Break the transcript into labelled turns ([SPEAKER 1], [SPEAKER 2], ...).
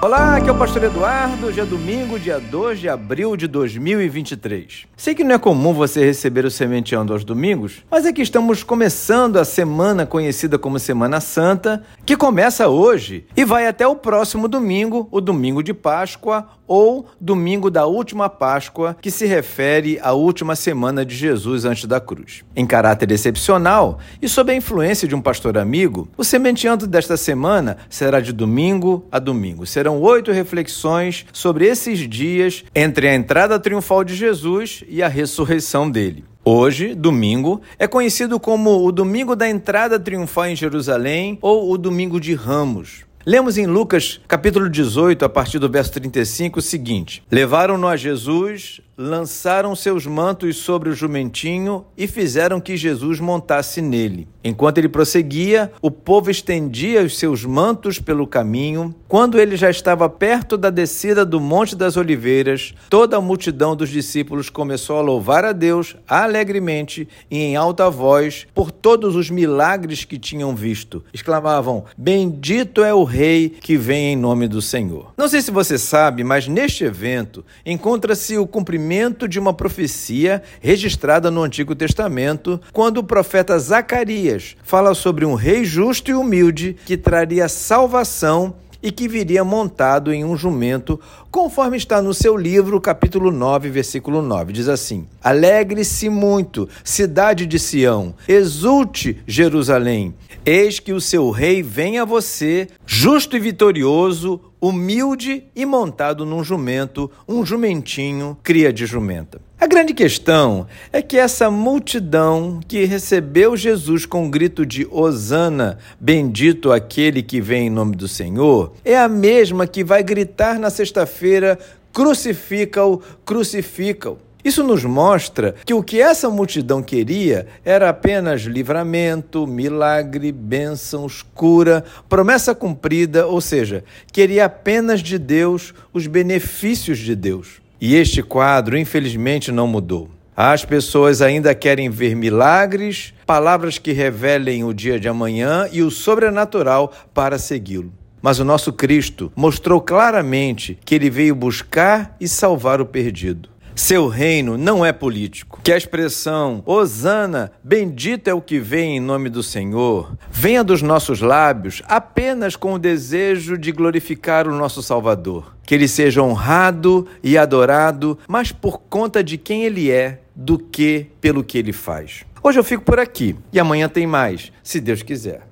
[SPEAKER 1] Olá, aqui é o Pastor Eduardo. Hoje é domingo, dia 2 de abril de 2023. Sei que não é comum você receber o Sementeando aos domingos, mas é que estamos começando a semana conhecida como Semana Santa, que começa hoje e vai até o próximo domingo, o domingo de Páscoa ou domingo da última Páscoa, que se refere à última semana de Jesus antes da cruz. Em caráter excepcional e sob a influência de um pastor amigo, o Sementeando desta semana será de domingo a domingo. Serão oito reflexões sobre esses dias entre a entrada triunfal de Jesus e a ressurreição dele. Hoje, domingo, é conhecido como o Domingo da Entrada Triunfal em Jerusalém ou o Domingo de Ramos. Lemos em Lucas, capítulo 18, a partir do verso 35, o seguinte: Levaram-no a Jesus, lançaram seus mantos sobre o jumentinho e fizeram que Jesus montasse nele. Enquanto ele prosseguia, o povo estendia os seus mantos pelo caminho. Quando ele já estava perto da descida do Monte das Oliveiras, toda a multidão dos discípulos começou a louvar a Deus alegremente e em alta voz por todos os milagres que tinham visto. Exclamavam: Bendito é o Rei que vem em nome do Senhor. Não sei se você sabe, mas neste evento encontra-se o cumprimento de uma profecia registrada no Antigo Testamento, quando o profeta Zacarias fala sobre um rei justo e humilde que traria salvação e que viria montado em um jumento, conforme está no seu livro, capítulo 9, versículo 9. Diz assim: Alegre-se muito, cidade de Sião, exulte, Jerusalém. Eis que o seu rei vem a você, justo e vitorioso, humilde e montado num jumento, um jumentinho, cria de jumenta. A grande questão é que essa multidão que recebeu Jesus com o grito de Hosana, bendito aquele que vem em nome do Senhor, é a mesma que vai gritar na sexta-feira: crucifica-o, crucifica-o. Isso nos mostra que o que essa multidão queria era apenas livramento, milagre, bênçãos, cura, promessa cumprida, ou seja, queria apenas de Deus os benefícios de Deus. E este quadro, infelizmente, não mudou. As pessoas ainda querem ver milagres, palavras que revelem o dia de amanhã e o sobrenatural para segui-lo. Mas o nosso Cristo mostrou claramente que ele veio buscar e salvar o perdido. Seu reino não é político. Que a expressão Hosana, bendito é o que vem em nome do Senhor, venha dos nossos lábios apenas com o desejo de glorificar o nosso Salvador. Que ele seja honrado e adorado, mas por conta de quem ele é, do que pelo que ele faz. Hoje eu fico por aqui e amanhã tem mais, se Deus quiser.